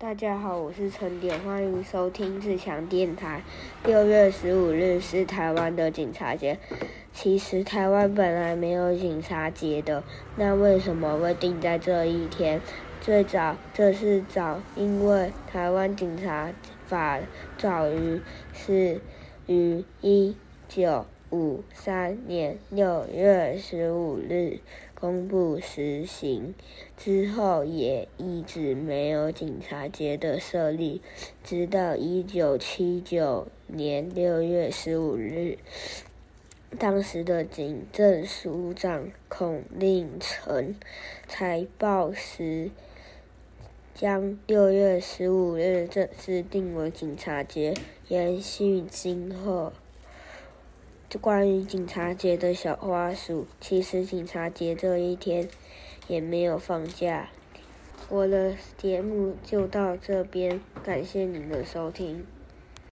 大家好，我是陈典，欢迎收听自强电台。六月十五日是台湾的警察节。其实台湾本来没有警察节的，那为什么会定在这一天？最早这是早，因为台湾警察法早于是于一九五三年六月十五日公布实行，之后也一直没有警察节的设立，直到一九七九年六月十五日，当时的警政署长孔令成才报时，将六月十五日正式定为警察节，延续今后。关于警察节的小花鼠，其实警察节这一天也没有放假。我的节目就到这边，感谢您的收听。